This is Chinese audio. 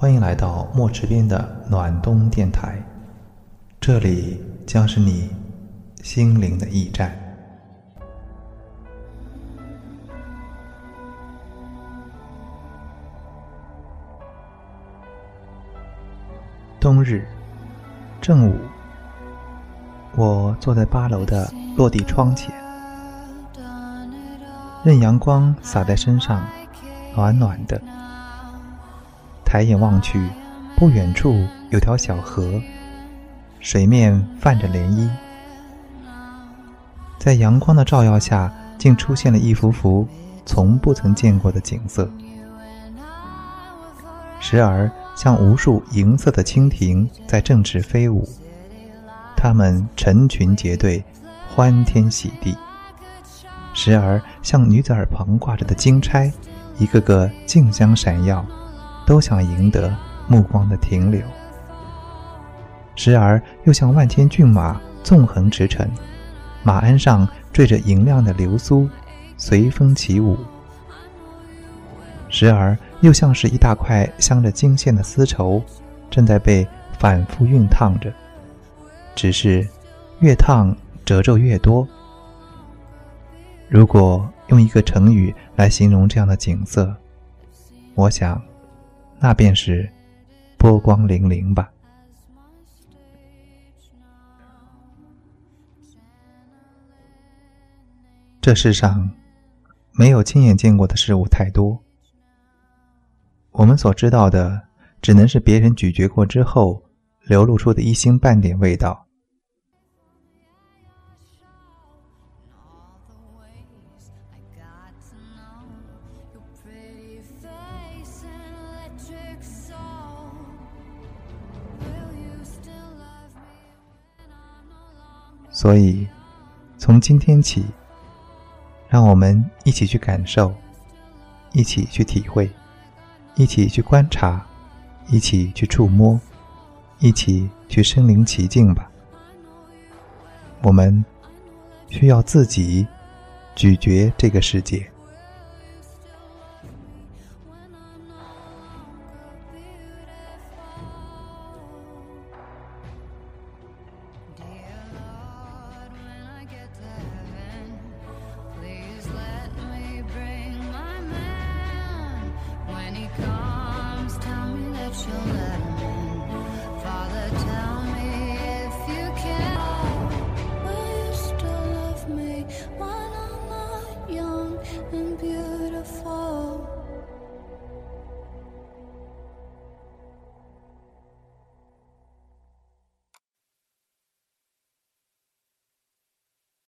欢迎来到墨池边的暖冬电台，这里将是你心灵的驿站。冬日正午，我坐在八楼的落地窗前，任阳光洒在身上，暖暖的。抬眼望去，不远处有条小河，水面泛着涟漪，在阳光的照耀下，竟出现了一幅幅从不曾见过的景色。时而像无数银色的蜻蜓在振翅飞舞，它们成群结队，欢天喜地；时而像女子耳旁挂着的金钗，一个个竞相闪耀。都想赢得目光的停留，时而又像万千骏马纵横驰骋，马鞍上缀着银亮的流苏，随风起舞；时而又像是一大块镶着金线的丝绸，正在被反复熨烫着，只是越烫褶皱越多。如果用一个成语来形容这样的景色，我想。那便是波光粼粼吧。这世上没有亲眼见过的事物太多，我们所知道的，只能是别人咀嚼过之后流露出的一星半点味道。所以，从今天起，让我们一起去感受，一起去体会，一起去观察，一起去触摸，一起去身临其境吧。我们需要自己咀嚼这个世界。beautiful.